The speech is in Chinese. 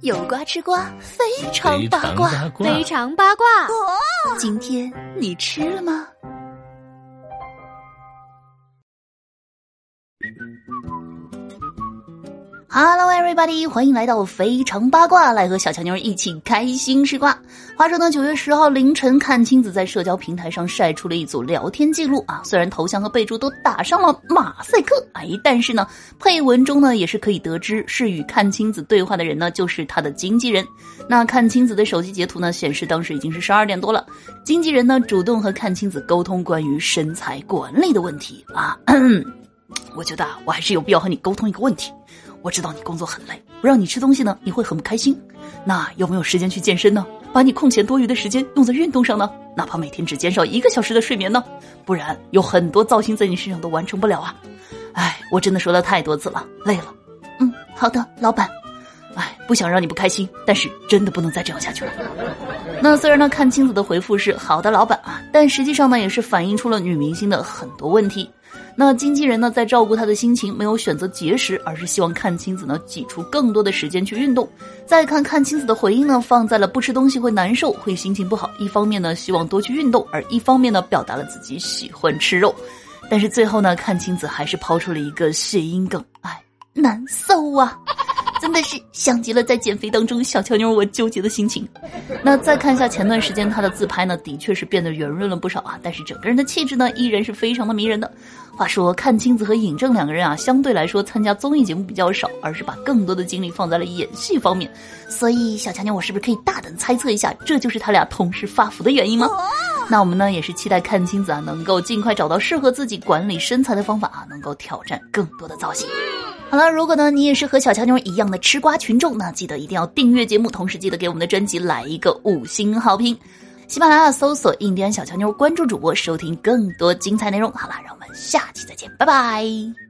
有瓜吃瓜，非常八卦，非常八卦。今天你吃了吗？Hello, everybody！欢迎来到非常八卦，来和小强妞一起开心吃瓜。话说呢，九月十号凌晨，阚清子在社交平台上晒出了一组聊天记录啊，虽然头像和备注都打上了马赛克，哎，但是呢，配文中呢也是可以得知是与阚清子对话的人呢就是他的经纪人。那阚清子的手机截图呢显示当时已经是十二点多了，经纪人呢主动和阚清子沟通关于身材管理的问题啊。我觉得啊，我还是有必要和你沟通一个问题。我知道你工作很累，不让你吃东西呢，你会很不开心。那有没有时间去健身呢？把你空闲多余的时间用在运动上呢？哪怕每天只减少一个小时的睡眠呢？不然有很多造型在你身上都完成不了啊！哎，我真的说了太多次了，累了。嗯，好的，老板。哎，不想让你不开心，但是真的不能再这样下去了。那虽然呢，看清子的回复是好的，老板啊，但实际上呢，也是反映出了女明星的很多问题。那经纪人呢，在照顾他的心情，没有选择节食，而是希望阚清子呢挤出更多的时间去运动。再看看清子的回应呢，放在了不吃东西会难受，会心情不好。一方面呢，希望多去运动，而一方面呢，表达了自己喜欢吃肉。但是最后呢，阚清子还是抛出了一个谐音梗，哎，难受啊。真的是像极了在减肥当中小乔妞我纠结的心情。那再看一下前段时间她的自拍呢，的确是变得圆润了不少啊，但是整个人的气质呢依然是非常的迷人的。话说阚清子和尹正两个人啊，相对来说参加综艺节目比较少，而是把更多的精力放在了演戏方面。所以小乔妞我是不是可以大胆猜测一下，这就是他俩同时发福的原因吗？那我们呢也是期待阚清子啊能够尽快找到适合自己管理身材的方法啊，能够挑战更多的造型。好了，如果呢你也是和小乔妞一样的吃瓜群众，那记得一定要订阅节目，同时记得给我们的专辑来一个五星好评。喜马拉雅搜索“印第安小乔妞”，关注主播，收听更多精彩内容。好了，让我们下期再见，拜拜。